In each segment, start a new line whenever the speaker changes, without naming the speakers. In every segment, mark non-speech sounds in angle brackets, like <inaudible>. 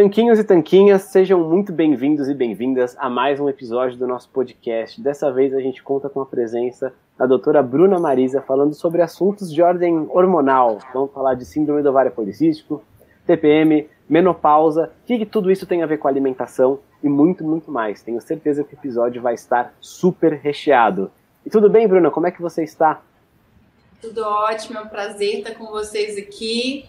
Tanquinhos e tanquinhas, sejam muito bem-vindos e bem-vindas a mais um episódio do nosso podcast. Dessa vez a gente conta com a presença da doutora Bruna Marisa falando sobre assuntos de ordem hormonal. Vamos falar de síndrome do ovário policístico, TPM, menopausa, o que, que tudo isso tem a ver com alimentação e muito, muito mais. Tenho certeza que o episódio vai estar super recheado. E tudo bem, Bruna? Como é que você está?
Tudo ótimo, é um prazer estar com vocês aqui.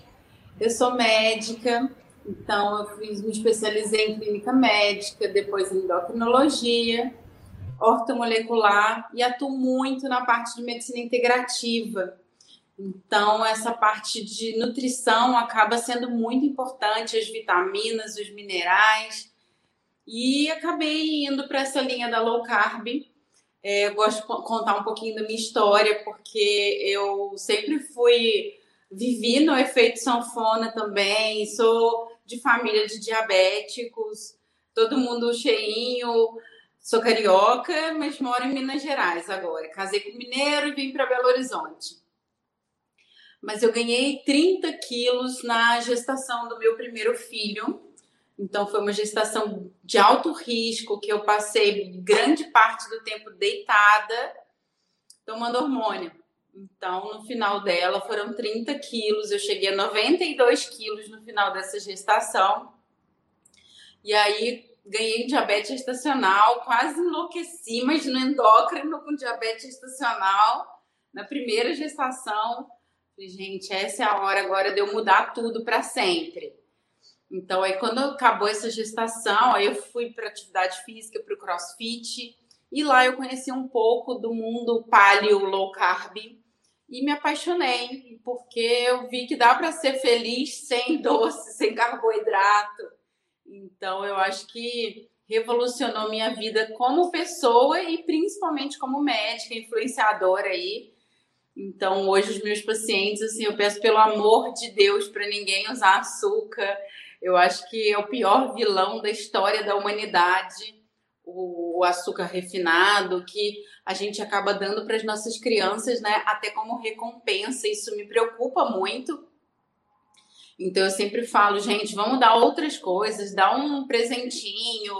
Eu sou médica, então, eu fiz, me especializei em clínica médica, depois em endocrinologia, ortomolecular e atuo muito na parte de medicina integrativa. Então, essa parte de nutrição acaba sendo muito importante, as vitaminas, os minerais. E acabei indo para essa linha da low carb. É, gosto de contar um pouquinho da minha história, porque eu sempre fui, vivi no efeito sanfona também, sou de família de diabéticos, todo mundo cheinho. Sou carioca, mas moro em Minas Gerais agora. Casei com mineiro e vim para Belo Horizonte. Mas eu ganhei 30 quilos na gestação do meu primeiro filho. Então foi uma gestação de alto risco que eu passei grande parte do tempo deitada tomando hormônio. Então, no final dela foram 30 quilos. Eu cheguei a 92 quilos no final dessa gestação. E aí ganhei diabetes gestacional, quase enlouqueci, mas no endócrino com diabetes gestacional. Na primeira gestação, falei, gente, essa é a hora agora de eu mudar tudo para sempre. Então, aí quando acabou essa gestação, aí eu fui para atividade física, para o crossfit. E lá eu conheci um pouco do mundo paleo low carb e me apaixonei, porque eu vi que dá para ser feliz sem <laughs> doce, sem carboidrato. Então, eu acho que revolucionou minha vida como pessoa e principalmente como médica, influenciadora aí. Então, hoje os meus pacientes, assim, eu peço pelo amor de Deus para ninguém usar açúcar. Eu acho que é o pior vilão da história da humanidade o, açúcar refinado que a gente acaba dando para as nossas crianças, né? Até como recompensa. Isso me preocupa muito. Então eu sempre falo, gente, vamos dar outras coisas, dá um presentinho,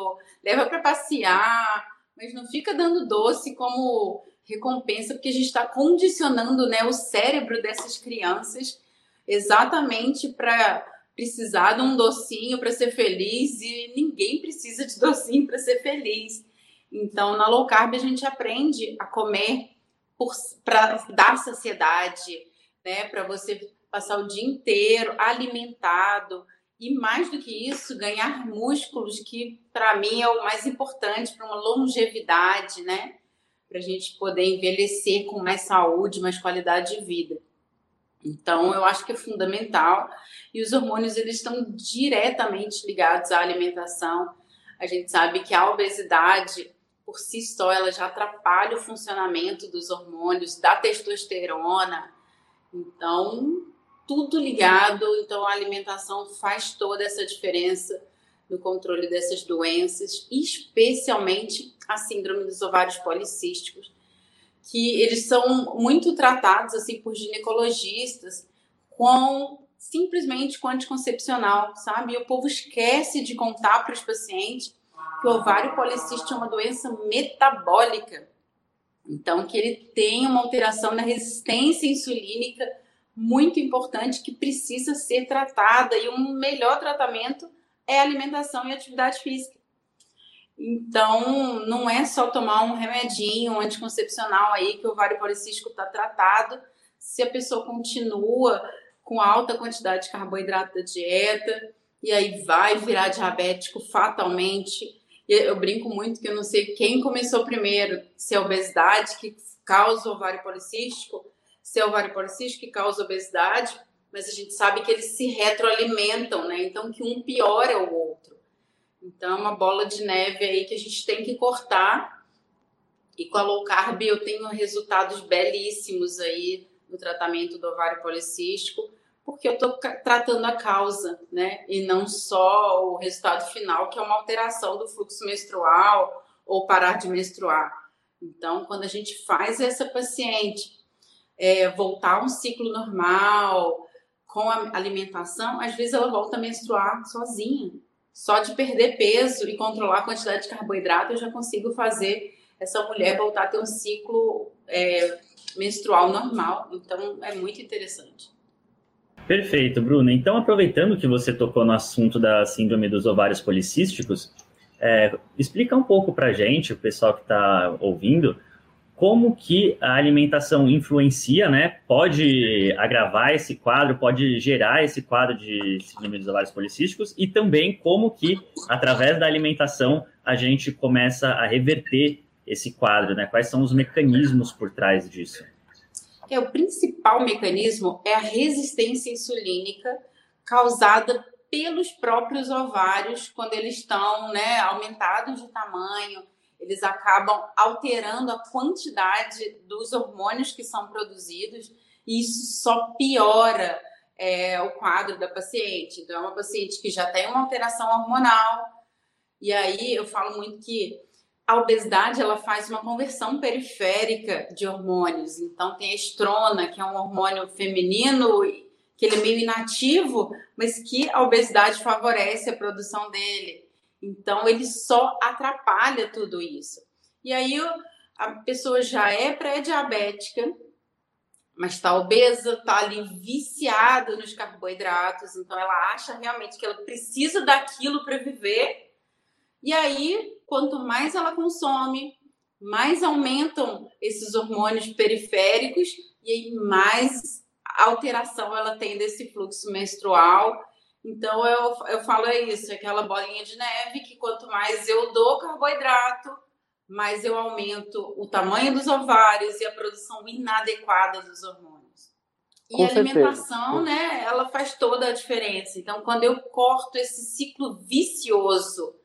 leva para passear, mas não fica dando doce como recompensa, porque a gente está condicionando né, o cérebro dessas crianças exatamente para precisar de um docinho para ser feliz e ninguém precisa de docinho para ser feliz. Então, na low carb, a gente aprende a comer para dar saciedade, né? Para você passar o dia inteiro alimentado e mais do que isso, ganhar músculos, que para mim é o mais importante para uma longevidade, né? Para a gente poder envelhecer com mais saúde, mais qualidade de vida. Então, eu acho que é fundamental. E os hormônios, eles estão diretamente ligados à alimentação. A gente sabe que a obesidade, por si só, ela já atrapalha o funcionamento dos hormônios, da testosterona. Então, tudo ligado. Então, a alimentação faz toda essa diferença no controle dessas doenças, especialmente a síndrome dos ovários policísticos, que eles são muito tratados assim por ginecologistas com simplesmente com anticoncepcional, sabe? E o povo esquece de contar para os pacientes que o ovário policístico é uma doença metabólica. Então, que ele tem uma alteração na resistência insulínica muito importante que precisa ser tratada e um melhor tratamento é alimentação e atividade física. Então, não é só tomar um remedinho, um anticoncepcional aí que o ovário policístico está tratado. Se a pessoa continua com alta quantidade de carboidrato da dieta, e aí vai virar diabético fatalmente. Eu brinco muito que eu não sei quem começou primeiro, se é obesidade que causa ovário policístico, se é ovário policístico que causa obesidade, mas a gente sabe que eles se retroalimentam, né? Então que um piora o outro. Então, é uma bola de neve aí que a gente tem que cortar. E com a low carb eu tenho resultados belíssimos aí no tratamento do ovário policístico, porque eu estou tratando a causa, né? E não só o resultado final, que é uma alteração do fluxo menstrual ou parar de menstruar. Então, quando a gente faz essa paciente é, voltar a um ciclo normal, com a alimentação, às vezes ela volta a menstruar sozinha Só de perder peso e controlar a quantidade de carboidrato, eu já consigo fazer essa mulher voltar a ter um ciclo é, menstrual normal. Então, é muito interessante.
Perfeito, Bruna. Então, aproveitando que você tocou no assunto da síndrome dos ovários policísticos, é, explica um pouco para a gente, o pessoal que está ouvindo, como que a alimentação influencia, né? Pode agravar esse quadro, pode gerar esse quadro de síndrome dos ovários policísticos e também como que, através da alimentação, a gente começa a reverter esse quadro, né? Quais são os mecanismos por trás disso?
É, o principal mecanismo é a resistência insulínica causada pelos próprios ovários quando eles estão né, aumentados de tamanho, eles acabam alterando a quantidade dos hormônios que são produzidos e isso só piora é, o quadro da paciente. Então, é uma paciente que já tem uma alteração hormonal, e aí eu falo muito que a obesidade ela faz uma conversão periférica de hormônios. Então, tem a estrona, que é um hormônio feminino, que ele é meio inativo, mas que a obesidade favorece a produção dele. Então, ele só atrapalha tudo isso. E aí, a pessoa já é pré-diabética, mas está obesa, está ali viciada nos carboidratos, então ela acha realmente que ela precisa daquilo para viver. E aí, quanto mais ela consome, mais aumentam esses hormônios periféricos e aí mais alteração ela tem desse fluxo menstrual então eu, eu falo é isso, é aquela bolinha de neve que quanto mais eu dou carboidrato, mais eu aumento o tamanho dos ovários e a produção inadequada dos hormônios. E Com a alimentação, certeza. né, ela faz toda a diferença. Então, quando eu corto esse ciclo vicioso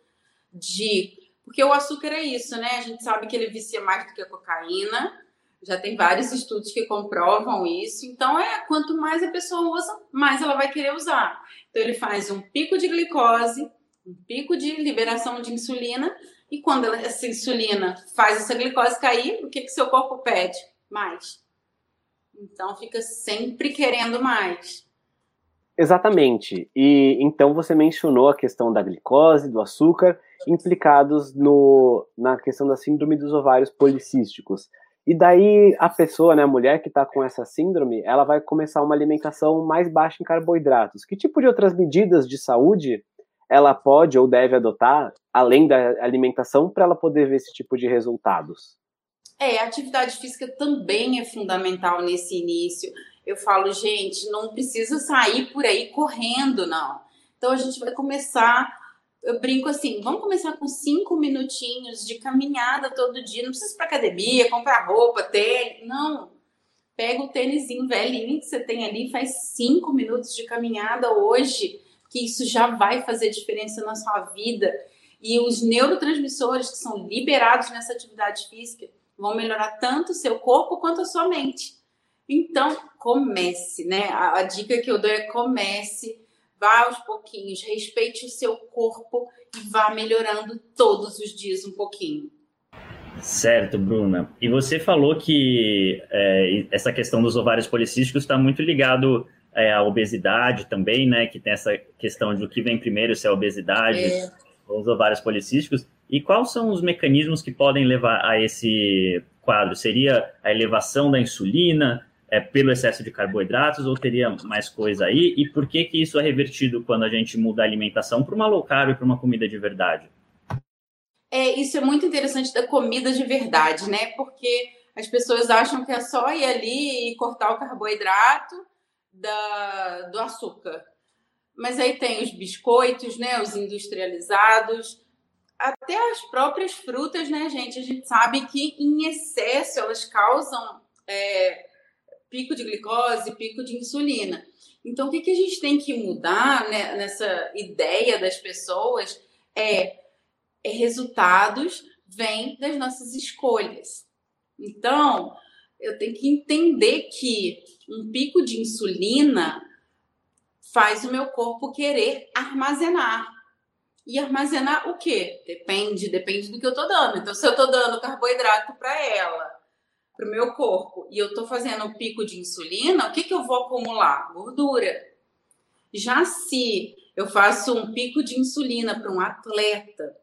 de. Porque o açúcar é isso, né? A gente sabe que ele vicia mais do que a cocaína. Já tem vários estudos que comprovam isso. Então, é quanto mais a pessoa usa, mais ela vai querer usar. Então, ele faz um pico de glicose, um pico de liberação de insulina, e quando essa insulina faz essa glicose cair, o que, que seu corpo pede? Mais. Então, fica sempre querendo mais.
Exatamente. E então você mencionou a questão da glicose, do açúcar, implicados no, na questão da síndrome dos ovários policísticos. E daí a pessoa, né, a mulher que está com essa síndrome, ela vai começar uma alimentação mais baixa em carboidratos. Que tipo de outras medidas de saúde ela pode ou deve adotar, além da alimentação, para ela poder ver esse tipo de resultados?
É, a atividade física também é fundamental nesse início. Eu falo, gente, não precisa sair por aí correndo, não. Então a gente vai começar eu brinco assim, vamos começar com cinco minutinhos de caminhada todo dia. Não precisa ir para academia, comprar roupa, tênis. Não. Pega o tênisinho velhinho que você tem ali, faz cinco minutos de caminhada hoje, que isso já vai fazer diferença na sua vida. E os neurotransmissores que são liberados nessa atividade física vão melhorar tanto o seu corpo quanto a sua mente. Então, comece, né? A, a dica que eu dou é comece Vá aos pouquinhos, respeite o seu corpo e vá melhorando todos os dias um pouquinho.
Certo, Bruna. E você falou que é, essa questão dos ovários policísticos está muito ligado é, à obesidade também, né? Que tem essa questão de o que vem primeiro, se é a obesidade é. ou os ovários policísticos. E quais são os mecanismos que podem levar a esse quadro? Seria a elevação da insulina? É pelo excesso de carboidratos ou teria mais coisa aí? E por que que isso é revertido quando a gente muda a alimentação para uma low carb e para uma comida de verdade?
É, isso é muito interessante da comida de verdade, né? Porque as pessoas acham que é só ir ali e cortar o carboidrato da, do açúcar. Mas aí tem os biscoitos, né? Os industrializados, até as próprias frutas, né, gente? A gente sabe que em excesso elas causam é, pico de glicose, pico de insulina. Então, o que, que a gente tem que mudar né, nessa ideia das pessoas é, é resultados vêm das nossas escolhas. Então, eu tenho que entender que um pico de insulina faz o meu corpo querer armazenar. E armazenar o quê? Depende, depende do que eu estou dando. Então, se eu estou dando carboidrato para ela para o meu corpo e eu estou fazendo um pico de insulina, o que, que eu vou acumular? Gordura. Já se eu faço um pico de insulina para um atleta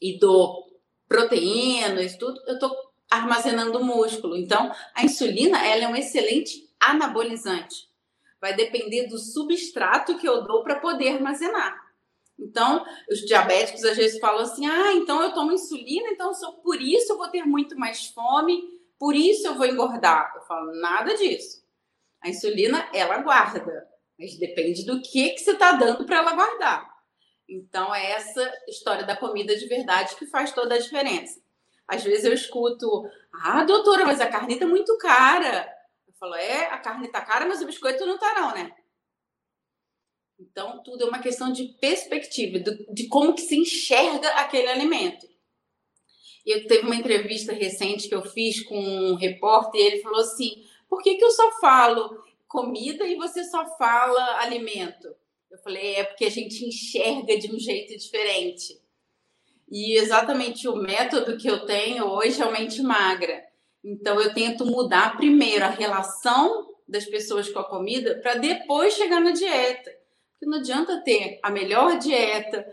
e dou proteínas, tudo, eu estou armazenando músculo. Então, a insulina ela é um excelente anabolizante. Vai depender do substrato que eu dou para poder armazenar. Então, os diabéticos às vezes falam assim: ah, então eu tomo insulina, então só por isso eu vou ter muito mais fome, por isso eu vou engordar. Eu falo, nada disso. A insulina, ela guarda, mas depende do que, que você está dando para ela guardar. Então, é essa história da comida de verdade que faz toda a diferença. Às vezes eu escuto, ah, doutora, mas a carne está muito cara. Eu falo, é, a carne está cara, mas o biscoito não está não, né? Então, tudo é uma questão de perspectiva, de como que se enxerga aquele alimento. Eu teve uma entrevista recente que eu fiz com um repórter e ele falou assim: por que, que eu só falo comida e você só fala alimento? Eu falei: é porque a gente enxerga de um jeito diferente. E exatamente o método que eu tenho hoje é o mente magra. Então eu tento mudar primeiro a relação das pessoas com a comida para depois chegar na dieta. Porque não adianta ter a melhor dieta,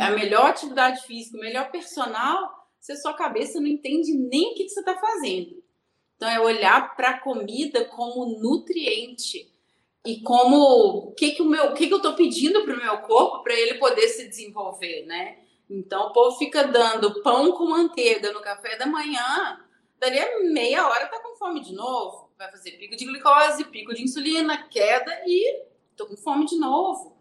a melhor atividade física, o melhor personal, se a sua cabeça não entende nem o que, você está fazendo. Então, é olhar para a comida como nutriente e como o que, que, o meu, o que, que eu estou pedindo para o meu corpo para ele poder se desenvolver, né? Então, o povo fica dando pão com manteiga no café da manhã, dali a meia hora tá com fome de novo. Vai fazer pico de glicose, pico de insulina, queda e tô com fome de novo.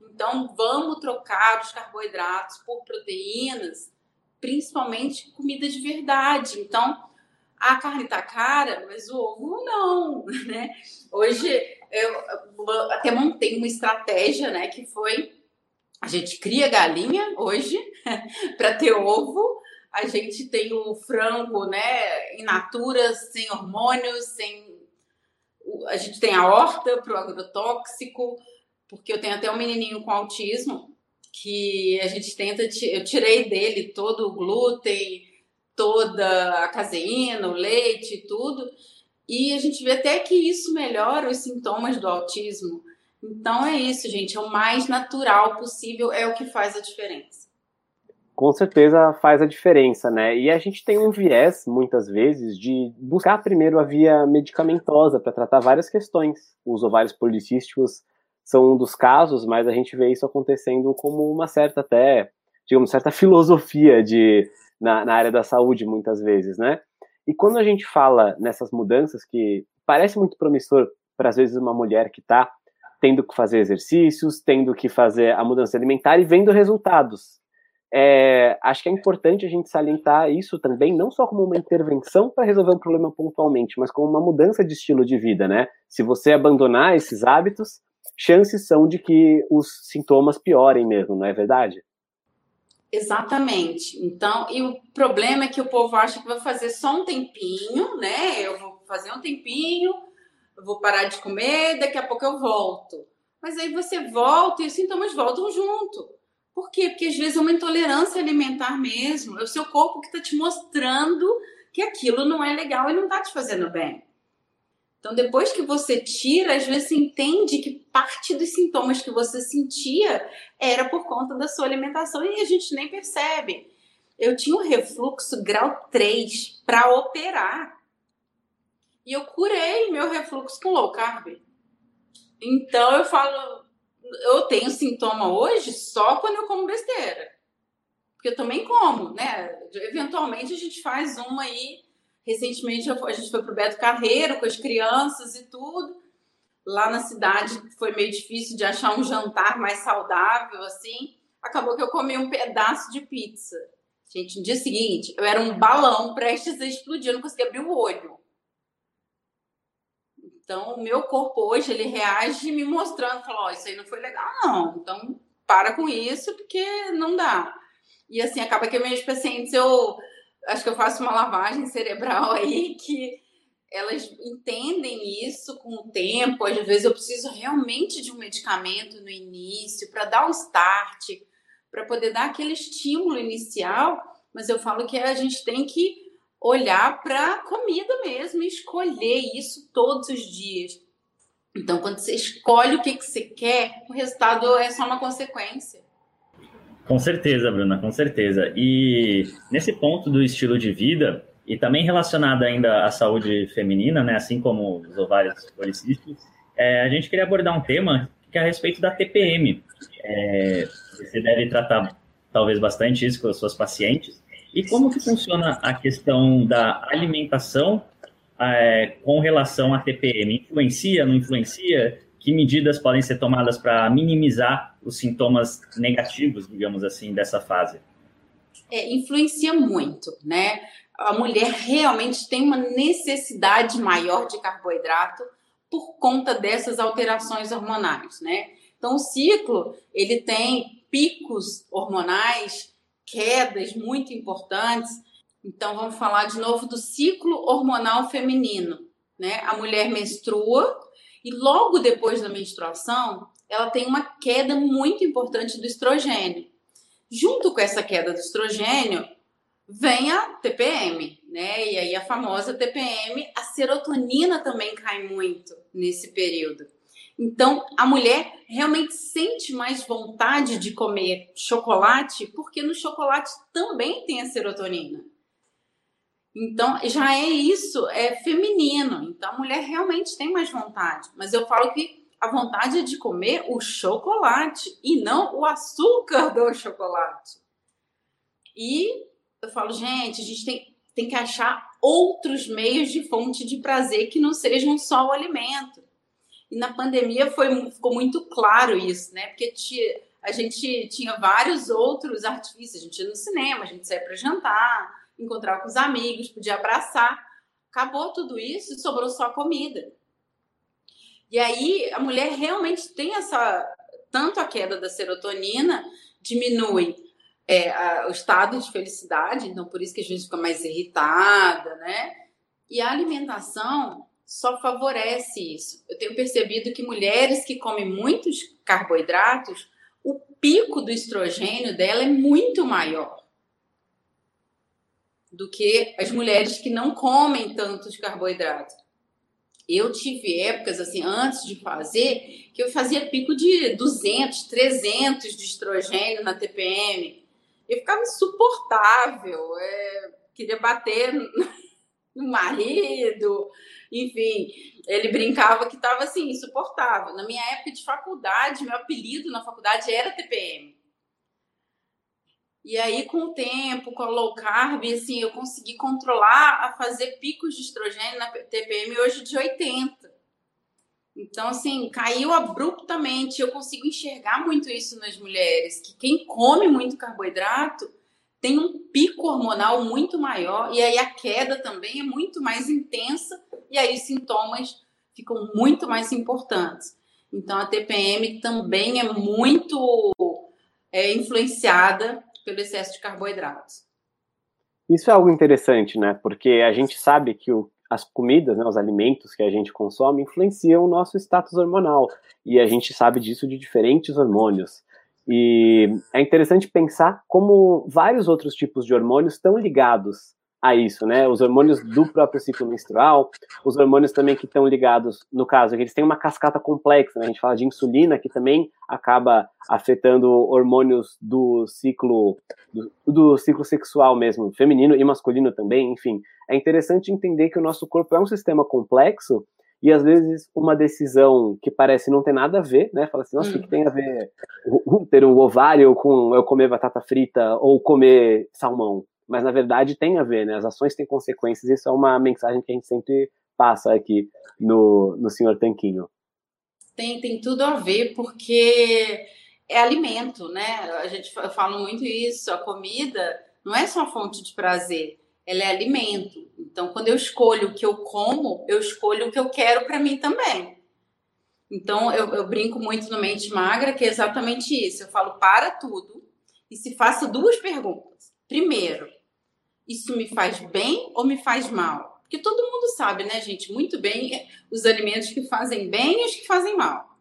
Então, vamos trocar os carboidratos por proteínas, principalmente comida de verdade. Então, a carne tá cara, mas o ovo não, <laughs> né? Hoje eu até montei uma estratégia, né, que foi a gente cria galinha hoje <laughs> para ter ovo. A gente tem o frango, né, in natura, sem hormônios, sem a gente tem a horta para o agrotóxico, porque eu tenho até um menininho com autismo que a gente tenta, eu tirei dele todo o glúten, toda a caseína, o leite, tudo, e a gente vê até que isso melhora os sintomas do autismo. Então é isso, gente, é o mais natural possível, é o que faz a diferença.
Com certeza faz a diferença, né? E a gente tem um viés, muitas vezes, de buscar primeiro a via medicamentosa para tratar várias questões. Os ovários policísticos são um dos casos, mas a gente vê isso acontecendo como uma certa até, digamos, certa filosofia de na, na área da saúde, muitas vezes, né? E quando a gente fala nessas mudanças que parece muito promissor para às vezes uma mulher que está tendo que fazer exercícios, tendo que fazer a mudança alimentar e vendo resultados. É, acho que é importante a gente salientar isso também, não só como uma intervenção para resolver um problema pontualmente, mas como uma mudança de estilo de vida, né? Se você abandonar esses hábitos, chances são de que os sintomas piorem mesmo, não é verdade?
Exatamente. Então, e o problema é que o povo acha que vai fazer só um tempinho, né? Eu vou fazer um tempinho, eu vou parar de comer, daqui a pouco eu volto. Mas aí você volta e os sintomas voltam junto. Por quê? Porque às vezes é uma intolerância alimentar mesmo. É o seu corpo que está te mostrando que aquilo não é legal e não está te fazendo bem. Então, depois que você tira, às vezes você entende que parte dos sintomas que você sentia era por conta da sua alimentação e a gente nem percebe. Eu tinha um refluxo grau 3 para operar. E eu curei meu refluxo com low carb. Então eu falo, eu tenho sintoma hoje só quando eu como besteira. Porque eu também como, né? Eventualmente a gente faz uma aí. Recentemente a gente foi pro Beto Carreiro com as crianças e tudo. Lá na cidade foi meio difícil de achar um jantar mais saudável, assim. Acabou que eu comi um pedaço de pizza. Gente, no dia seguinte, eu era um balão prestes a explodir, eu não conseguia abrir o olho. Então, o meu corpo hoje, ele reage me mostrando, falou, oh, isso aí não foi legal, não. Então, para com isso, porque não dá. E assim, acaba que meus pacientes, eu acho que eu faço uma lavagem cerebral <laughs> aí que elas entendem isso com o tempo. Às vezes eu preciso realmente de um medicamento no início para dar o start, para poder dar aquele estímulo inicial, mas eu falo que a gente tem que olhar para a comida mesmo e escolher isso todos os dias. Então, quando você escolhe o que, que você quer, o resultado é só uma consequência.
Com certeza, Bruna, com certeza. E nesse ponto do estilo de vida, e também relacionado ainda à saúde feminina, né, assim como os ovários policísticos, é, a gente queria abordar um tema que é a respeito da TPM. É, você deve tratar talvez bastante isso com as suas pacientes. E como que funciona a questão da alimentação é, com relação à TPM? Influencia, não influencia? Que medidas podem ser tomadas para minimizar os sintomas negativos, digamos assim, dessa fase?
É, influencia muito, né? A mulher realmente tem uma necessidade maior de carboidrato por conta dessas alterações hormonais, né? Então, o ciclo, ele tem picos hormonais, quedas muito importantes. Então, vamos falar de novo do ciclo hormonal feminino, né? A mulher menstrua e logo depois da menstruação, ela tem uma queda muito importante do estrogênio. Junto com essa queda do estrogênio, vem a TPM, né? E aí a famosa TPM, a serotonina também cai muito nesse período. Então, a mulher realmente sente mais vontade de comer chocolate, porque no chocolate também tem a serotonina. Então, já é isso, é feminino. Então, a mulher realmente tem mais vontade. Mas eu falo que a vontade de comer o chocolate e não o açúcar do chocolate. E eu falo, gente, a gente tem, tem que achar outros meios de fonte de prazer que não sejam só o alimento. E na pandemia foi, ficou muito claro isso, né? Porque tinha, a gente tinha vários outros artifícios. A gente ia no cinema, a gente saía para jantar, encontrar com os amigos, podia abraçar. Acabou tudo isso e sobrou só comida. E aí a mulher realmente tem essa tanto a queda da serotonina diminui é, a, o estado de felicidade, então por isso que a gente fica mais irritada, né? E a alimentação só favorece isso. Eu tenho percebido que mulheres que comem muitos carboidratos, o pico do estrogênio dela é muito maior do que as mulheres que não comem tantos carboidratos. Eu tive épocas, assim, antes de fazer, que eu fazia pico de 200, 300 de estrogênio na TPM. Eu ficava insuportável, é, queria bater <laughs> no marido, enfim, ele brincava que estava assim, insuportável. Na minha época de faculdade, meu apelido na faculdade era TPM. E aí, com o tempo, com a low carb, assim, eu consegui controlar a fazer picos de estrogênio na TPM hoje de 80. Então, assim, caiu abruptamente. Eu consigo enxergar muito isso nas mulheres, que quem come muito carboidrato tem um pico hormonal muito maior e aí a queda também é muito mais intensa e aí os sintomas ficam muito mais importantes. Então, a TPM também é muito é, influenciada pelo excesso de carboidratos.
Isso é algo interessante, né? Porque a gente sabe que o, as comidas, né, os alimentos que a gente consome influenciam o nosso status hormonal. E a gente sabe disso de diferentes hormônios. E é interessante pensar como vários outros tipos de hormônios estão ligados a isso, né? Os hormônios do próprio ciclo menstrual, os hormônios também que estão ligados, no caso, eles têm uma cascata complexa, né? A gente fala de insulina, que também acaba afetando hormônios do ciclo do, do ciclo sexual mesmo, feminino e masculino também, enfim. É interessante entender que o nosso corpo é um sistema complexo e às vezes uma decisão que parece não ter nada a ver, né? Fala assim, nossa, o que, que, tem a ver ter um ovário com eu comer batata frita ou comer salmão? Mas na verdade tem a ver, né? As ações têm consequências, isso é uma mensagem que a gente sempre passa aqui no, no Senhor Tanquinho.
Tem, tem tudo a ver, porque é alimento, né? A gente fala muito isso, a comida não é só fonte de prazer, ela é alimento. Então, quando eu escolho o que eu como, eu escolho o que eu quero para mim também. Então, eu, eu, brinco muito no Mente Magra, que é exatamente isso. Eu falo, para tudo e se faça duas perguntas. Primeiro, isso me faz bem ou me faz mal? Porque todo mundo sabe, né, gente, muito bem os alimentos que fazem bem e os que fazem mal.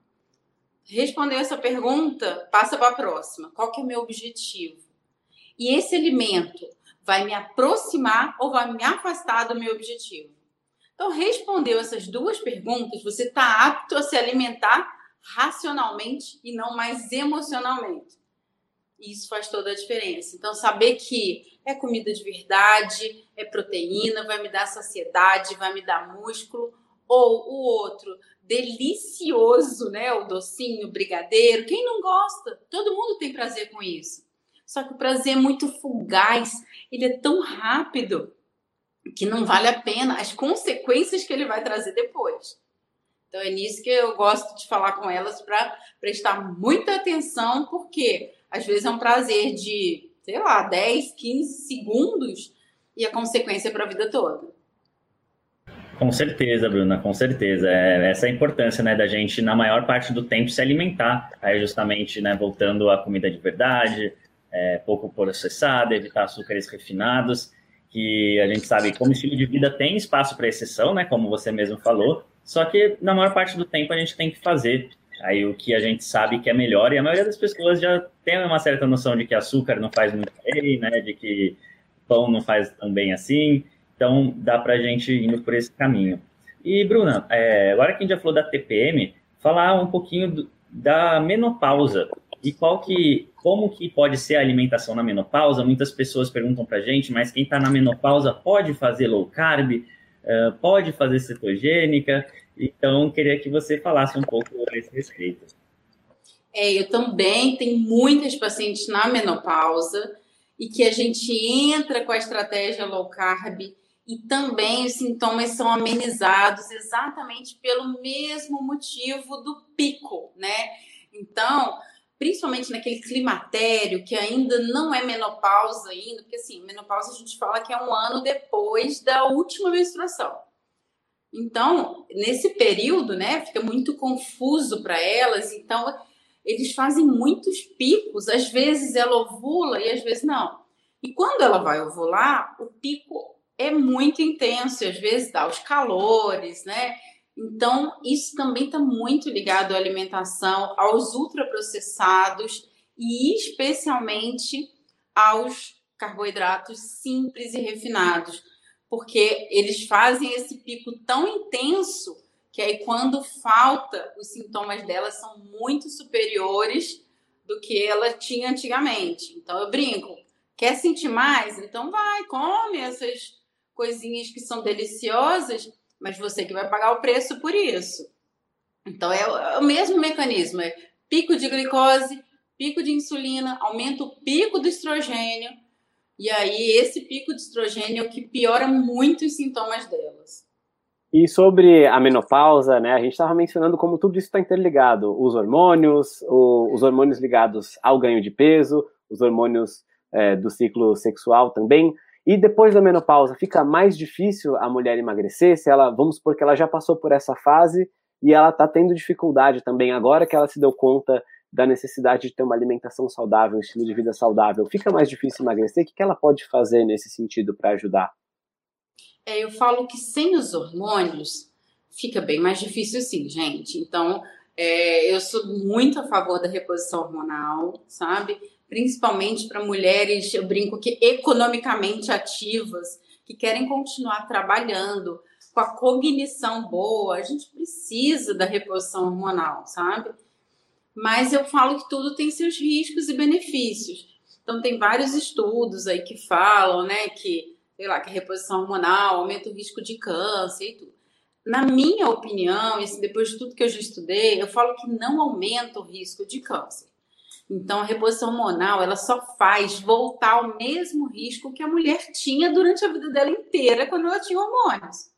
Respondeu essa pergunta, passa para a próxima. Qual que é o meu objetivo? E esse alimento vai me aproximar ou vai me afastar do meu objetivo? Então, respondeu essas duas perguntas, você está apto a se alimentar racionalmente e não mais emocionalmente. Isso faz toda a diferença. Então, saber que é comida de verdade, é proteína, vai me dar saciedade, vai me dar músculo, ou o outro, delicioso, né? O docinho, o brigadeiro. Quem não gosta? Todo mundo tem prazer com isso. Só que o prazer é muito fugaz, ele é tão rápido que não vale a pena as consequências que ele vai trazer depois. Então é nisso que eu gosto de falar com elas para prestar muita atenção, porque às vezes é um prazer de, sei lá, 10, 15 segundos e a consequência é para a vida toda.
Com certeza, Bruna, com certeza. É, essa é a importância, né, da gente, na maior parte do tempo, se alimentar. Aí, justamente, né, voltando à comida de verdade, é, pouco processada, evitar açúcares refinados, que a gente sabe, como estilo de vida tem espaço para exceção, né, como você mesmo falou, só que, na maior parte do tempo, a gente tem que fazer aí o que a gente sabe que é melhor, e a maioria das pessoas já tem uma certa noção de que açúcar não faz muito bem, né, de que pão não faz tão bem assim, então dá para a gente indo por esse caminho. E, Bruna, é, agora que a gente já falou da TPM, falar um pouquinho do, da menopausa e qual que, como que pode ser a alimentação na menopausa. Muitas pessoas perguntam para a gente, mas quem está na menopausa pode fazer low carb, uh, pode fazer cetogênica? Então, queria que você falasse um pouco a esse respeito.
É, eu também tenho muitas pacientes na menopausa e que a gente entra com a estratégia low carb e também os sintomas são amenizados exatamente pelo mesmo motivo do pico, né? Então, principalmente naquele climatério que ainda não é menopausa ainda, porque assim, menopausa a gente fala que é um ano depois da última menstruação. Então, nesse período, né, fica muito confuso para elas. Então, eles fazem muitos picos. Às vezes ela ovula e às vezes não. E quando ela vai ovular, o pico é muito intenso. Às vezes dá os calores, né? Então, isso também está muito ligado à alimentação, aos ultraprocessados e especialmente aos carboidratos simples e refinados porque eles fazem esse pico tão intenso que aí quando falta, os sintomas dela são muito superiores do que ela tinha antigamente. Então eu brinco, quer sentir mais? Então vai, come essas coisinhas que são deliciosas, mas você que vai pagar o preço por isso. Então é o mesmo mecanismo, é pico de glicose, pico de insulina, aumenta o pico do estrogênio, e aí, esse pico de estrogênio é o que piora muito os sintomas delas.
E sobre a menopausa, né, a gente estava mencionando como tudo isso está interligado. Os hormônios, o, os hormônios ligados ao ganho de peso, os hormônios é, do ciclo sexual também. E depois da menopausa, fica mais difícil a mulher emagrecer, se ela, vamos supor que ela já passou por essa fase e ela está tendo dificuldade também agora que ela se deu conta da necessidade de ter uma alimentação saudável, um estilo de vida saudável, fica mais difícil emagrecer? O que ela pode fazer nesse sentido para ajudar?
É, eu falo que sem os hormônios fica bem mais difícil sim, gente. Então, é, eu sou muito a favor da reposição hormonal, sabe? Principalmente para mulheres, eu brinco que economicamente ativas, que querem continuar trabalhando com a cognição boa, a gente precisa da reposição hormonal, sabe? Mas eu falo que tudo tem seus riscos e benefícios. Então tem vários estudos aí que falam, né, que, sei lá, que a reposição hormonal aumenta o risco de câncer e tudo. Na minha opinião, e depois de tudo que eu já estudei, eu falo que não aumenta o risco de câncer. Então, a reposição hormonal, ela só faz voltar ao mesmo risco que a mulher tinha durante a vida dela inteira quando ela tinha hormônios.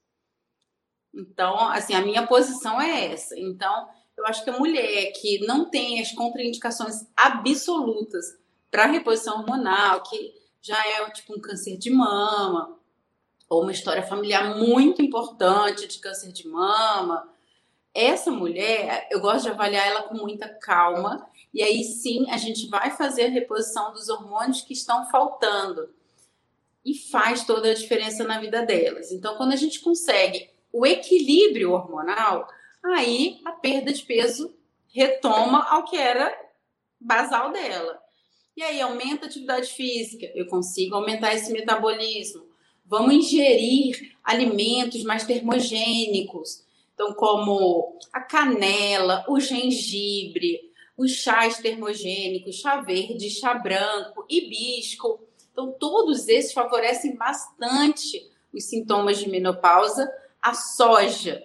Então, assim, a minha posição é essa. Então, eu acho que a mulher que não tem as contraindicações absolutas para reposição hormonal, que já é tipo um câncer de mama, ou uma história familiar muito importante de câncer de mama, essa mulher, eu gosto de avaliar ela com muita calma, e aí sim a gente vai fazer a reposição dos hormônios que estão faltando. E faz toda a diferença na vida delas. Então, quando a gente consegue o equilíbrio hormonal, aí a perda de peso retoma ao que era basal dela. E aí aumenta a atividade física, eu consigo aumentar esse metabolismo, Vamos ingerir alimentos mais termogênicos, então como a canela, o gengibre, os chás termogênicos, chá verde, chá branco, hibisco. Então todos esses favorecem bastante os sintomas de menopausa. A soja,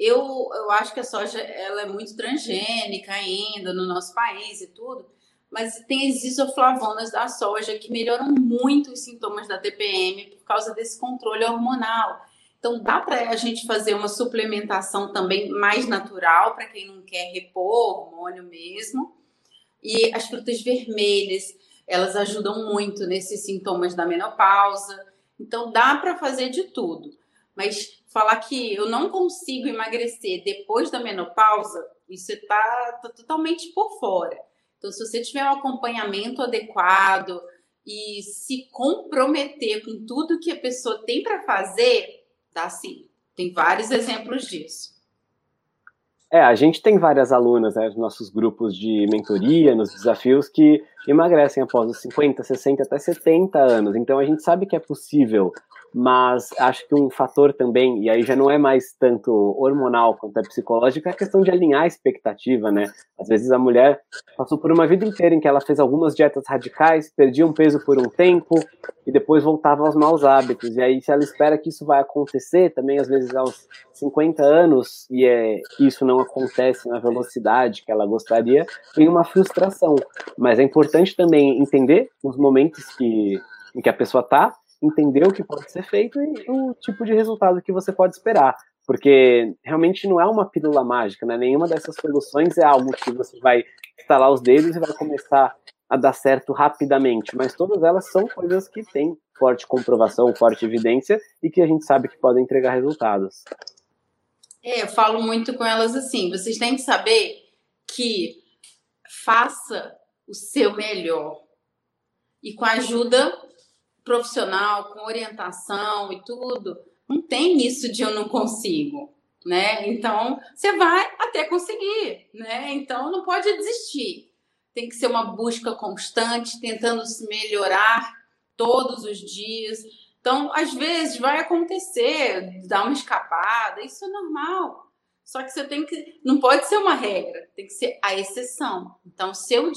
eu, eu acho que a soja ela é muito transgênica ainda no nosso país e tudo, mas tem as isoflavonas da soja que melhoram muito os sintomas da TPM por causa desse controle hormonal. Então dá para a gente fazer uma suplementação também mais natural para quem não quer repor hormônio mesmo. E as frutas vermelhas, elas ajudam muito nesses sintomas da menopausa. Então dá para fazer de tudo. Mas falar que eu não consigo emagrecer depois da menopausa, isso está tá totalmente por fora. Então, se você tiver um acompanhamento adequado e se comprometer com tudo que a pessoa tem para fazer, dá sim. Tem vários exemplos disso.
É, a gente tem várias alunas né, nos nossos grupos de mentoria, nos desafios, que emagrecem após os 50, 60, até 70 anos. Então a gente sabe que é possível mas acho que um fator também, e aí já não é mais tanto hormonal quanto é psicológico, é a questão de alinhar a expectativa, né? Às vezes a mulher passou por uma vida inteira em que ela fez algumas dietas radicais, perdia um peso por um tempo e depois voltava aos maus hábitos. E aí, se ela espera que isso vai acontecer, também às vezes aos 50 anos, e é, isso não acontece na velocidade que ela gostaria, tem uma frustração. Mas é importante também entender os momentos que, em que a pessoa está entender o que pode ser feito e o tipo de resultado que você pode esperar. Porque realmente não é uma pílula mágica, né? Nenhuma dessas soluções é algo que você vai instalar os dedos e vai começar a dar certo rapidamente, mas todas elas são coisas que têm forte comprovação, forte evidência e que a gente sabe que podem entregar resultados.
É, eu falo muito com elas assim: vocês têm que saber que faça o seu melhor. E com a ajuda profissional, com orientação e tudo, não tem isso de eu não consigo, né? Então, você vai até conseguir, né? Então, não pode desistir. Tem que ser uma busca constante, tentando se melhorar todos os dias. Então, às vezes vai acontecer, dar uma escapada, isso é normal. Só que você tem que, não pode ser uma regra, tem que ser a exceção. Então, se eu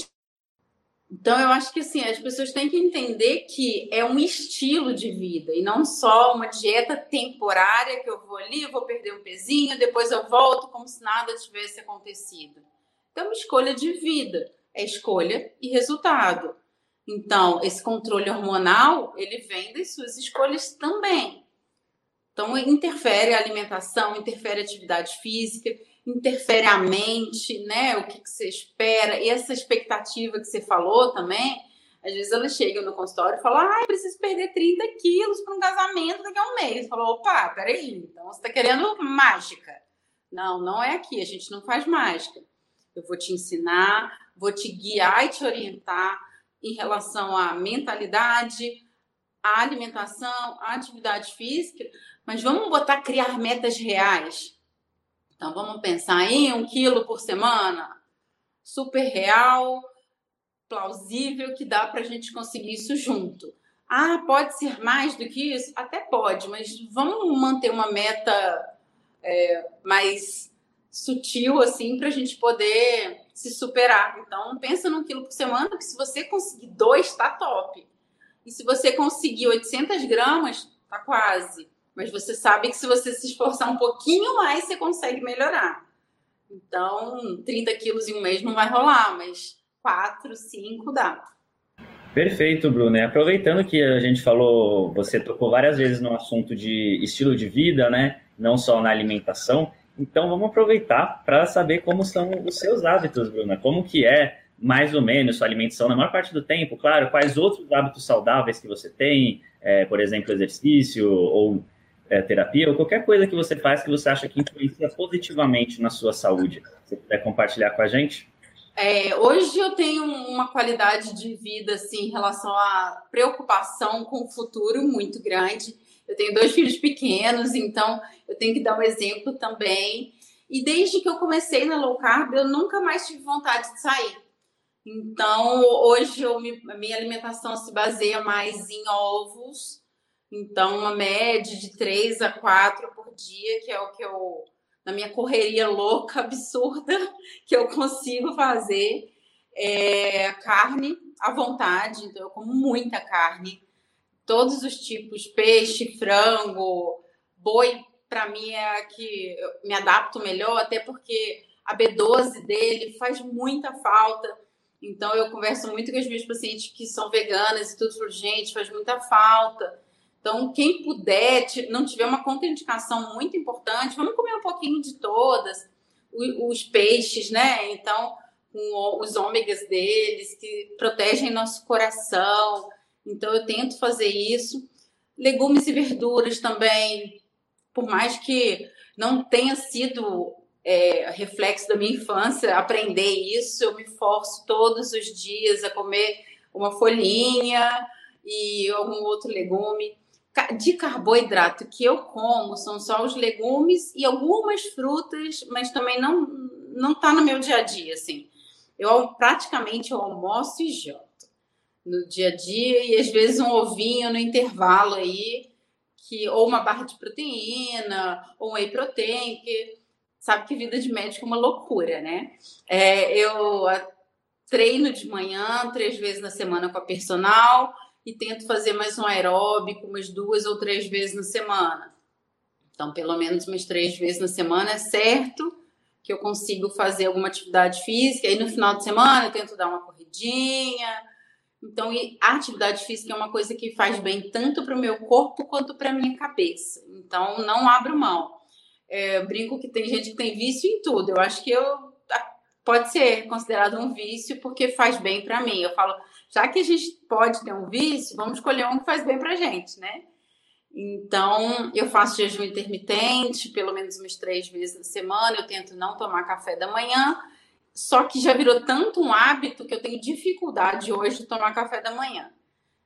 então, eu acho que assim, as pessoas têm que entender que é um estilo de vida e não só uma dieta temporária que eu vou ali, vou perder um pezinho, depois eu volto como se nada tivesse acontecido. Então, é uma escolha de vida, é escolha e resultado. Então, esse controle hormonal, ele vem das suas escolhas também. Então, interfere a alimentação, interfere a atividade física, interfere a mente, né? O que, que você espera, e essa expectativa que você falou também. Às vezes elas chegam no consultório e falam, ah, preciso perder 30 quilos para um casamento daqui a um mês. Falou, opa, peraí, então você está querendo mágica. Não, não é aqui, a gente não faz mágica. Eu vou te ensinar, vou te guiar e te orientar em relação à mentalidade, à alimentação, à atividade física, mas vamos botar criar metas reais. Então vamos pensar em um quilo por semana, super real, plausível que dá para a gente conseguir isso junto. Ah, pode ser mais do que isso? Até pode, mas vamos manter uma meta é, mais sutil assim para a gente poder se superar. Então pensa num quilo por semana, que se você conseguir dois, está top. E se você conseguir 800 gramas, tá quase. Mas você sabe que se você se esforçar um pouquinho mais, você consegue melhorar. Então, 30 quilos em um mês não vai rolar, mas 4, 5 dá.
Perfeito, Bruno. E aproveitando que a gente falou, você tocou várias vezes no assunto de estilo de vida, né? Não só na alimentação. Então, vamos aproveitar para saber como são os seus hábitos, Bruna. Como que é, mais ou menos, sua alimentação na maior parte do tempo? Claro, quais outros hábitos saudáveis que você tem? É, por exemplo, exercício ou é, terapia ou qualquer coisa que você faz que você acha que influencia positivamente na sua saúde. Você puder compartilhar com a gente?
É, hoje eu tenho uma qualidade de vida assim, em relação à preocupação com o futuro muito grande. Eu tenho dois filhos pequenos, então eu tenho que dar um exemplo também. E desde que eu comecei na low carb, eu nunca mais tive vontade de sair. Então, hoje eu, minha alimentação se baseia mais em ovos, Então, uma média de três a quatro por dia, que é o que eu, na minha correria louca, <laughs> absurda, que eu consigo fazer. É, carne à vontade, então eu como muita carne, todos os tipos, peixe, frango, boi, para mim é a que eu me adapto melhor, até porque a B12 dele faz muita falta. Então eu converso muito com as minhas pacientes que são veganas e tudo, gente, faz muita falta. Então, quem puder, não tiver uma contraindicação muito importante, vamos comer um pouquinho de todas. Os peixes, né? Então, os ômegas deles, que protegem nosso coração. Então, eu tento fazer isso. Legumes e verduras também, por mais que não tenha sido é, reflexo da minha infância aprender isso, eu me forço todos os dias a comer uma folhinha e algum outro legume de carboidrato que eu como são só os legumes e algumas frutas, mas também não não tá no meu dia a dia assim. Eu praticamente eu almoço e janto no dia a dia e às vezes um ovinho no intervalo aí que ou uma barra de proteína ou um whey protein, que sabe que vida de médico é uma loucura, né? É, eu treino de manhã três vezes na semana com a personal e tento fazer mais um aeróbico umas duas ou três vezes na semana. Então, pelo menos umas três vezes na semana é certo que eu consigo fazer alguma atividade física. Aí no final de semana eu tento dar uma corridinha. Então, a atividade física é uma coisa que faz bem tanto para o meu corpo quanto para a minha cabeça. Então, não abro mão. É, brinco que tem gente que tem vício em tudo. Eu acho que eu pode ser considerado um vício porque faz bem para mim. Eu falo, já que a gente pode ter um vício, vamos escolher um que faz bem para gente, né? Então, eu faço jejum intermitente, pelo menos umas três vezes na semana. Eu tento não tomar café da manhã. Só que já virou tanto um hábito que eu tenho dificuldade hoje de tomar café da manhã.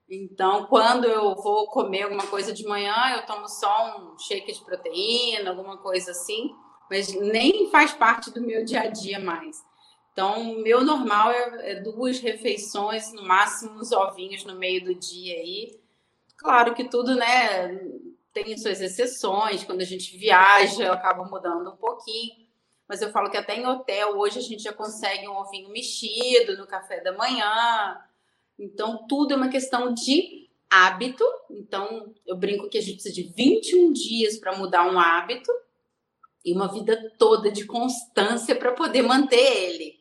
Então, quando eu vou comer alguma coisa de manhã, eu tomo só um shake de proteína, alguma coisa assim, mas nem faz parte do meu dia a dia mais. Então, meu normal é, é duas refeições, no máximo uns ovinhos no meio do dia aí. Claro que tudo, né, tem suas exceções. Quando a gente viaja, acaba mudando um pouquinho. Mas eu falo que até em hotel hoje a gente já consegue um ovinho mexido no café da manhã. Então, tudo é uma questão de hábito. Então, eu brinco que a gente precisa de 21 dias para mudar um hábito e uma vida toda de constância para poder manter ele.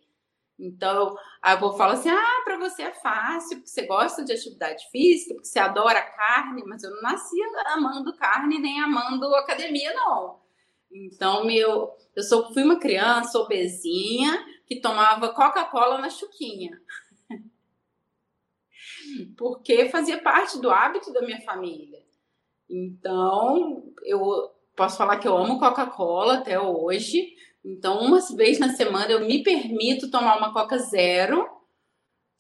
Então, a avó fala assim: ah, para você é fácil, porque você gosta de atividade física, porque você adora carne, mas eu não nasci amando carne nem amando academia, não. Então, meu, eu sou, fui uma criança obesinha que tomava Coca-Cola na chuquinha. <laughs> porque fazia parte do hábito da minha família. Então, eu posso falar que eu amo Coca-Cola até hoje, então, uma vez na semana eu me permito tomar uma Coca Zero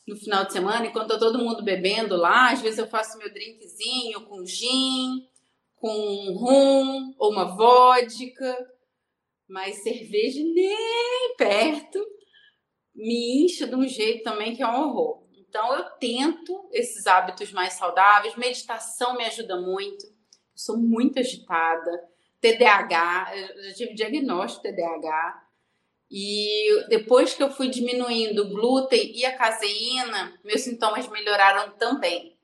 no final de semana, enquanto tá todo mundo bebendo lá. Às vezes eu faço meu drinkzinho com gin, com rum ou uma vodka, mas cerveja nem perto me incha de um jeito também que é um horror. Então eu tento esses hábitos mais saudáveis. Meditação me ajuda muito. Eu sou muito agitada. TDAH, eu tive diagnóstico TDAH. E depois que eu fui diminuindo o glúten e a caseína, meus sintomas melhoraram também.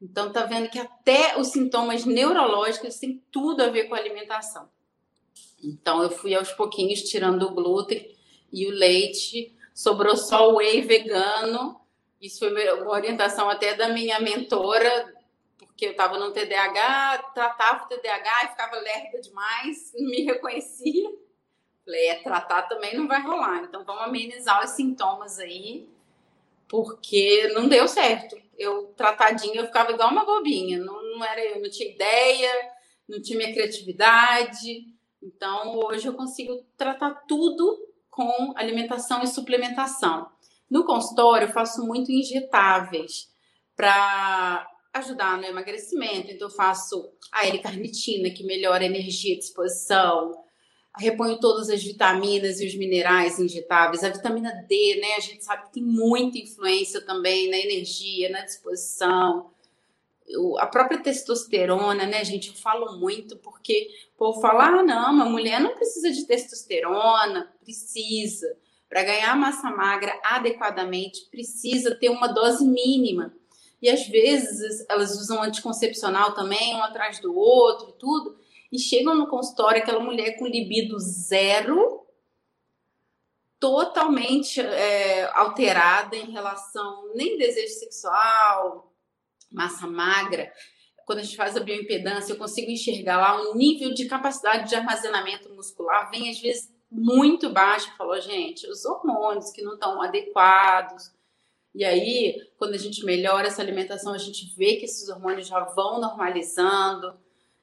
Então tá vendo que até os sintomas neurológicos têm tudo a ver com a alimentação. Então eu fui aos pouquinhos tirando o glúten e o leite, sobrou só o whey vegano. Isso foi uma orientação até da minha mentora que eu estava no TDAH, tratava o TDAH e ficava lerda demais, não <laughs> me reconhecia. Falei, é, tratar também não vai rolar, então vamos amenizar os sintomas aí, porque não deu certo. Eu, tratadinha, eu ficava igual uma bobinha, não, não era eu, não tinha ideia, não tinha minha criatividade. Então, hoje eu consigo tratar tudo com alimentação e suplementação. No consultório, eu faço muito injetáveis para ajudar no emagrecimento. Então, eu faço a L-carnitina, que melhora a energia e disposição. Reponho todas as vitaminas e os minerais injetáveis. A vitamina D, né? A gente sabe que tem muita influência também na energia, na disposição. a própria testosterona, né, gente? Eu falo muito porque o povo fala: ah, não, uma mulher não precisa de testosterona, precisa. Para ganhar massa magra adequadamente, precisa ter uma dose mínima. E às vezes elas usam anticoncepcional também, um atrás do outro e tudo, e chegam no consultório aquela mulher com libido zero, totalmente é, alterada em relação nem desejo sexual, massa magra. Quando a gente faz a bioimpedância, eu consigo enxergar lá um nível de capacidade de armazenamento muscular, vem às vezes muito baixo. Falou, gente, os hormônios que não estão adequados. E aí, quando a gente melhora essa alimentação, a gente vê que esses hormônios já vão normalizando.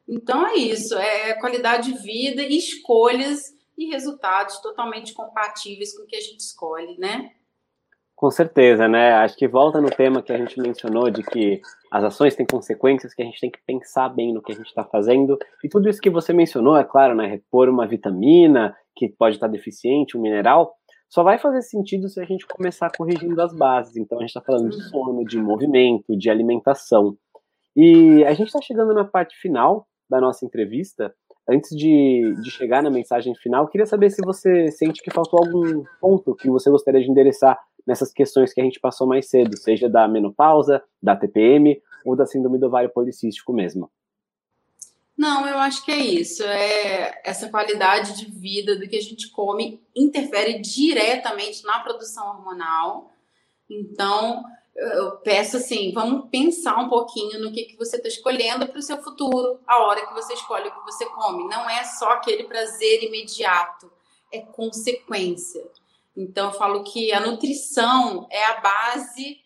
Então é isso, é qualidade de vida escolhas e resultados totalmente compatíveis com o que a gente escolhe, né?
Com certeza, né? Acho que volta no tema que a gente mencionou de que as ações têm consequências, que a gente tem que pensar bem no que a gente está fazendo. E tudo isso que você mencionou, é claro, né? Repor uma vitamina que pode estar deficiente, um mineral, só vai fazer sentido se a gente começar corrigindo as bases. Então a gente está falando de sono, de movimento, de alimentação. E a gente está chegando na parte final da nossa entrevista. Antes de, de chegar na mensagem final, queria saber se você sente que faltou algum ponto que você gostaria de endereçar nessas questões que a gente passou mais cedo, seja da menopausa, da TPM ou da síndrome do ovário policístico mesmo.
Não, eu acho que é isso. É essa qualidade de vida do que a gente come interfere diretamente na produção hormonal. Então, eu peço assim, vamos pensar um pouquinho no que, que você está escolhendo para o seu futuro, a hora que você escolhe o que você come. Não é só aquele prazer imediato, é consequência. Então, eu falo que a nutrição é a base.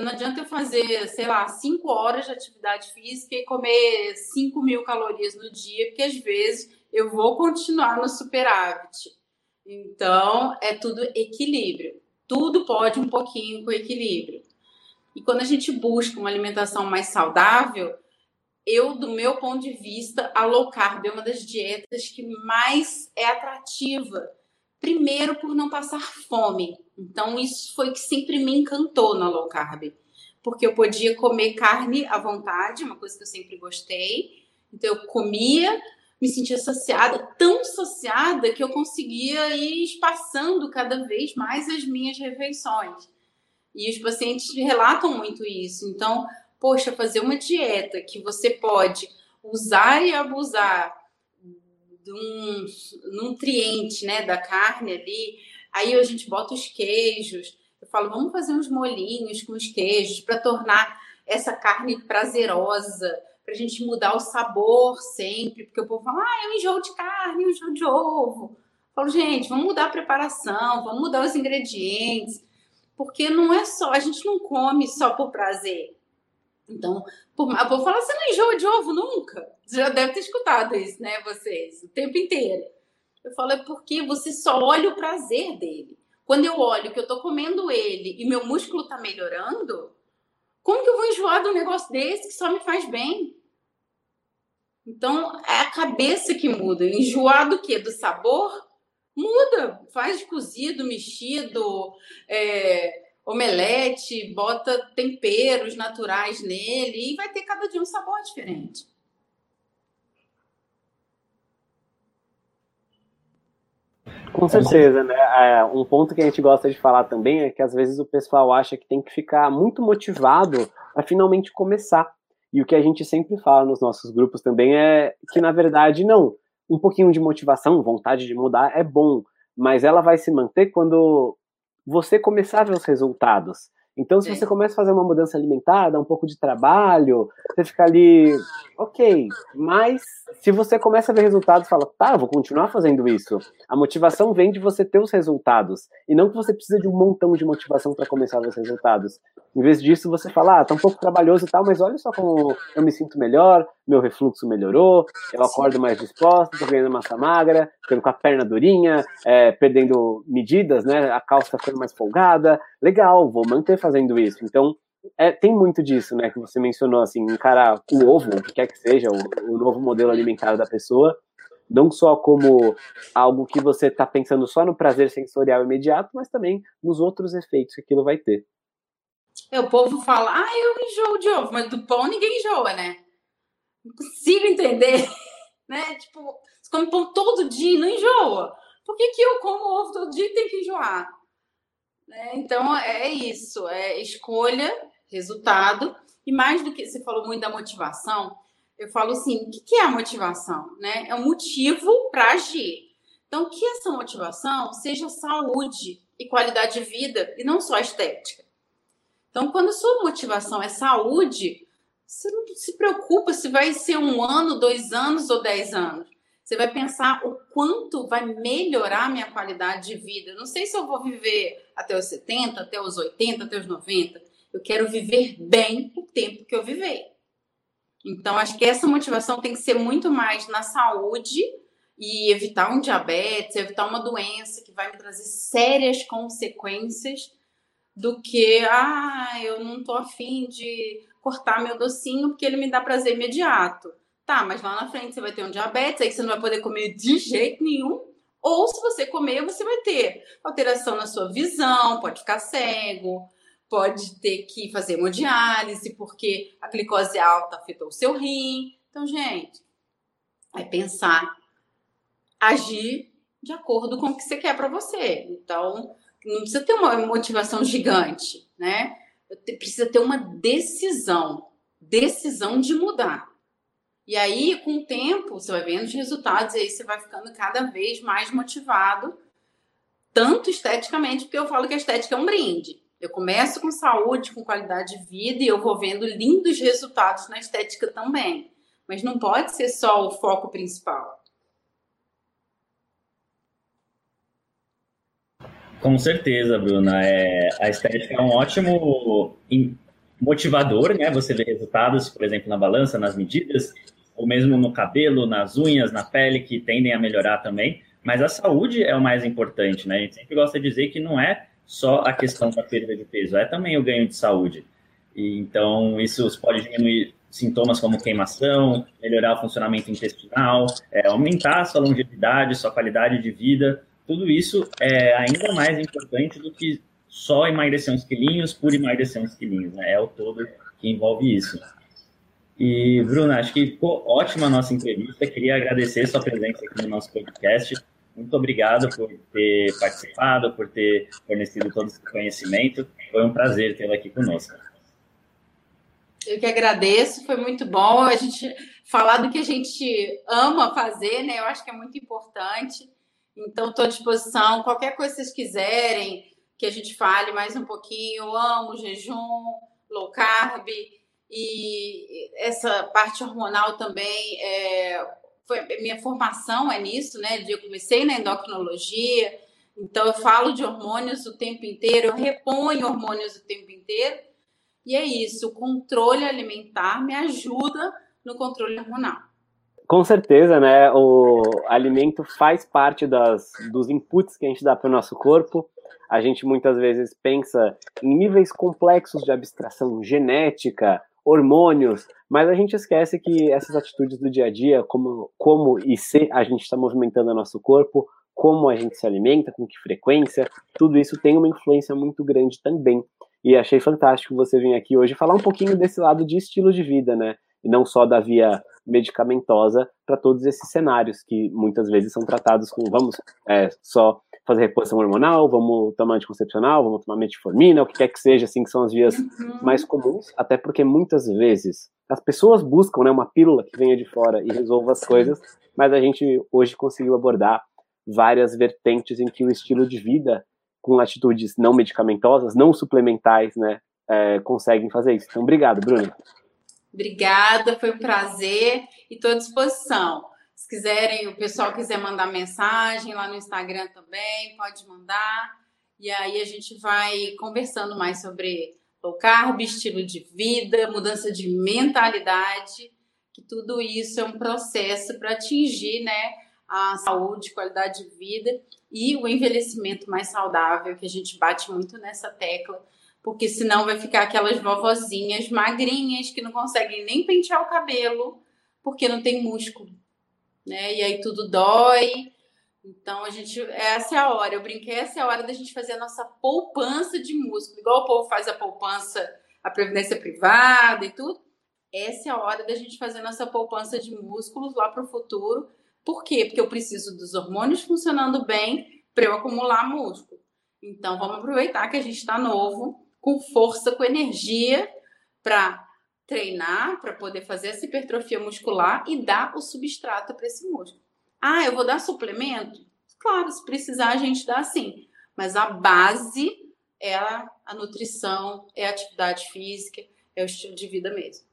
Não adianta eu fazer, sei lá, cinco horas de atividade física e comer 5 mil calorias no dia, porque às vezes eu vou continuar no superávit. Então, é tudo equilíbrio. Tudo pode um pouquinho com equilíbrio. E quando a gente busca uma alimentação mais saudável, eu, do meu ponto de vista, a low carb é uma das dietas que mais é atrativa Primeiro, por não passar fome. Então, isso foi que sempre me encantou na low carb. Porque eu podia comer carne à vontade, uma coisa que eu sempre gostei. Então, eu comia, me sentia saciada, tão saciada que eu conseguia ir espaçando cada vez mais as minhas refeições. E os pacientes relatam muito isso. Então, poxa, fazer uma dieta que você pode usar e abusar de um nutriente, né, da carne ali. Aí a gente bota os queijos. Eu falo, vamos fazer uns molinhos com os queijos para tornar essa carne prazerosa, para a gente mudar o sabor sempre, porque o povo fala, ah, eu enjoo de carne, eu enjoo de ovo. Eu falo, gente, vamos mudar a preparação, vamos mudar os ingredientes, porque não é só, a gente não come só por prazer. Então, por, a povo fala, você não enjoa de ovo nunca? Você já deve ter escutado isso, né, vocês, o tempo inteiro. Eu falo, é porque você só olha o prazer dele. Quando eu olho que eu tô comendo ele e meu músculo tá melhorando, como que eu vou enjoar de um negócio desse que só me faz bem? Então, é a cabeça que muda. Enjoar do quê? Do sabor? Muda. Faz cozido, mexido, é, omelete, bota temperos naturais nele e vai ter cada dia um sabor diferente.
Com certeza, né? É, um ponto que a gente gosta de falar também é que às vezes o pessoal acha que tem que ficar muito motivado para finalmente começar. E o que a gente sempre fala nos nossos grupos também é que, na verdade, não. Um pouquinho de motivação, vontade de mudar é bom, mas ela vai se manter quando você começar a ver os resultados. Então, se você começa a fazer uma mudança alimentar, dá um pouco de trabalho, você fica ali, ok, mas se você começa a ver resultados, fala, tá, vou continuar fazendo isso. A motivação vem de você ter os resultados, e não que você precisa de um montão de motivação para começar a ver os resultados. Em vez disso, você fala, ah, tá um pouco trabalhoso e tal, mas olha só como eu me sinto melhor, meu refluxo melhorou, eu acordo mais disposto, tô ganhando massa magra, ficando com a perna durinha, é, perdendo medidas, né, a calça ficando mais folgada, legal, vou manter fazendo isso. Então, é, tem muito disso, né, que você mencionou, assim, encarar o ovo, o que quer que seja, o, o novo modelo alimentar da pessoa, não só como algo que você está pensando só no prazer sensorial imediato, mas também nos outros efeitos que aquilo vai ter.
É, o povo fala, ah, eu enjoo de ovo, mas do pão ninguém enjoa, né? Não consigo entender, <laughs> né? Tipo, você come pão todo dia e não enjoa. Por que, que eu como ovo todo dia e tenho que enjoar? Né? Então, é isso. É escolha, resultado. E mais do que... Você falou muito da motivação. Eu falo assim, o que é a motivação? Né? É um motivo para agir. Então, que essa motivação seja saúde e qualidade de vida e não só estética. Então, quando a sua motivação é saúde, você não se preocupa se vai ser um ano, dois anos ou dez anos. Você vai pensar o quanto vai melhorar minha qualidade de vida. Não sei se eu vou viver até os 70, até os 80, até os 90. Eu quero viver bem o tempo que eu viver. Então, acho que essa motivação tem que ser muito mais na saúde e evitar um diabetes, evitar uma doença que vai me trazer sérias consequências do que, ah, eu não tô afim de cortar meu docinho porque ele me dá prazer imediato. Tá, mas lá na frente você vai ter um diabetes, aí você não vai poder comer de jeito nenhum. Ou se você comer, você vai ter alteração na sua visão, pode ficar cego, pode ter que fazer hemodiálise porque a glicose alta afetou o seu rim. Então, gente, é pensar, agir de acordo com o que você quer para você. Então, não precisa ter uma motivação gigante, né? Precisa ter uma decisão, decisão de mudar. E aí, com o tempo, você vai vendo os resultados e aí você vai ficando cada vez mais motivado, tanto esteticamente, porque eu falo que a estética é um brinde. Eu começo com saúde, com qualidade de vida e eu vou vendo lindos resultados na estética também. Mas não pode ser só o foco principal.
Com certeza, Bruna. É, a estética é um ótimo motivador, né? Você vê resultados, por exemplo, na balança, nas medidas, ou mesmo no cabelo, nas unhas, na pele, que tendem a melhorar também. Mas a saúde é o mais importante, né? A gente sempre gosta de dizer que não é só a questão da perda de peso, é também o ganho de saúde. E, então, isso pode diminuir sintomas como queimação, melhorar o funcionamento intestinal, é, aumentar a sua longevidade, sua qualidade de vida tudo isso é ainda mais importante do que só emagrecer uns quilinhos por emagrecer uns quilinhos, né? É o todo que envolve isso. E, Bruna, acho que ficou ótima a nossa entrevista. Queria agradecer sua presença aqui no nosso podcast. Muito obrigado por ter participado, por ter fornecido todo esse conhecimento. Foi um prazer tê-la aqui conosco.
Eu que agradeço, foi muito bom a gente falar do que a gente ama fazer, né? Eu acho que é muito importante. Então, estou à disposição. Qualquer coisa que vocês quiserem que a gente fale mais um pouquinho. Eu amo jejum, low carb e essa parte hormonal também. É, foi, minha formação é nisso, né? Eu comecei na endocrinologia, então eu falo de hormônios o tempo inteiro, eu reponho hormônios o tempo inteiro. E é isso, o controle alimentar me ajuda no controle hormonal.
Com certeza, né? O alimento faz parte das, dos inputs que a gente dá para o nosso corpo. A gente muitas vezes pensa em níveis complexos de abstração genética, hormônios, mas a gente esquece que essas atitudes do dia a dia, como, como e se a gente está movimentando o nosso corpo, como a gente se alimenta, com que frequência, tudo isso tem uma influência muito grande também. E achei fantástico você vir aqui hoje falar um pouquinho desse lado de estilo de vida, né? E não só da via medicamentosa para todos esses cenários que muitas vezes são tratados com vamos é, só fazer reposição hormonal, vamos tomar anticoncepcional, vamos tomar metformina, o que quer que seja, assim, que são as vias uhum. mais comuns, até porque muitas vezes as pessoas buscam né, uma pílula que venha de fora e resolva as coisas, mas a gente hoje conseguiu abordar várias vertentes em que o estilo de vida com atitudes não medicamentosas, não suplementais, né, é, conseguem fazer isso. Então, obrigado, Bruno.
Obrigada, foi um prazer e estou à disposição. Se quiserem, o pessoal quiser mandar mensagem lá no Instagram também, pode mandar. E aí a gente vai conversando mais sobre low carb, estilo de vida, mudança de mentalidade, que tudo isso é um processo para atingir, né, a saúde, qualidade de vida e o envelhecimento mais saudável, que a gente bate muito nessa tecla porque senão vai ficar aquelas vovozinhas magrinhas que não conseguem nem pentear o cabelo porque não tem músculo, né? E aí tudo dói. Então a gente essa é a hora. Eu brinquei essa é a hora da gente fazer a nossa poupança de músculo, igual o povo faz a poupança a previdência privada e tudo. Essa é a hora da gente fazer nossa poupança de músculos lá para o futuro. Por quê? Porque eu preciso dos hormônios funcionando bem para eu acumular músculo. Então, vamos aproveitar que a gente está novo, com força, com energia, para treinar, para poder fazer essa hipertrofia muscular e dar o substrato para esse músculo. Ah, eu vou dar suplemento? Claro, se precisar, a gente dá sim. Mas a base é a, a nutrição, é a atividade física, é o estilo de vida mesmo.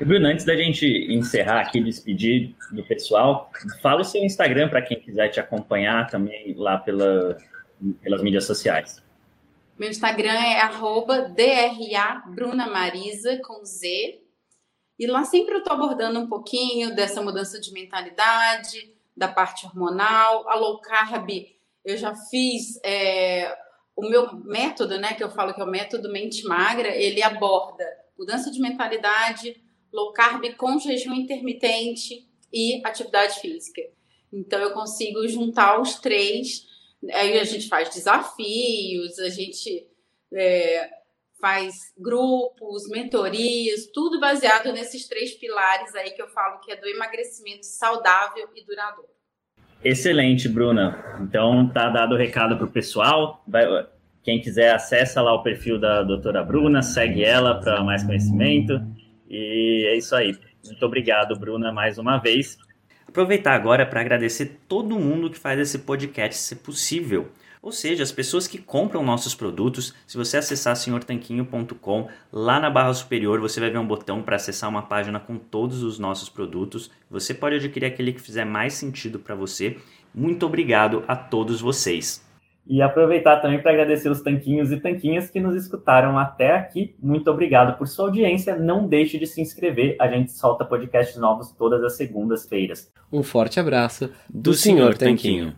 E Bruno, antes da gente encerrar aqui, despedir do pessoal, fala o seu Instagram para quem quiser te acompanhar também lá pela, pelas mídias sociais.
Meu Instagram é arroba Marisa, com Z. E lá sempre eu estou abordando um pouquinho dessa mudança de mentalidade, da parte hormonal, a low carb. Eu já fiz é, o meu método, né, que eu falo que é o método mente magra, ele aborda mudança de mentalidade, low carb com jejum intermitente e atividade física. Então eu consigo juntar os três Aí a gente faz desafios, a gente é, faz grupos, mentorias, tudo baseado nesses três pilares aí que eu falo que é do emagrecimento saudável e duradouro.
Excelente, Bruna. Então tá dado o recado para o pessoal. Vai, quem quiser acessa lá o perfil da doutora Bruna, segue ela para mais conhecimento. E é isso aí. Muito obrigado, Bruna, mais uma vez.
Aproveitar agora para agradecer todo mundo que faz esse podcast ser possível. Ou seja, as pessoas que compram nossos produtos, se você acessar senhortanquinho.com, lá na barra superior você vai ver um botão para acessar uma página com todos os nossos produtos. Você pode adquirir aquele que fizer mais sentido para você. Muito obrigado a todos vocês.
E aproveitar também para agradecer os tanquinhos e tanquinhas que nos escutaram até aqui. Muito obrigado por sua audiência. Não deixe de se inscrever. A gente solta podcasts novos todas as segundas-feiras.
Um forte abraço do, do Senhor Tanquinho.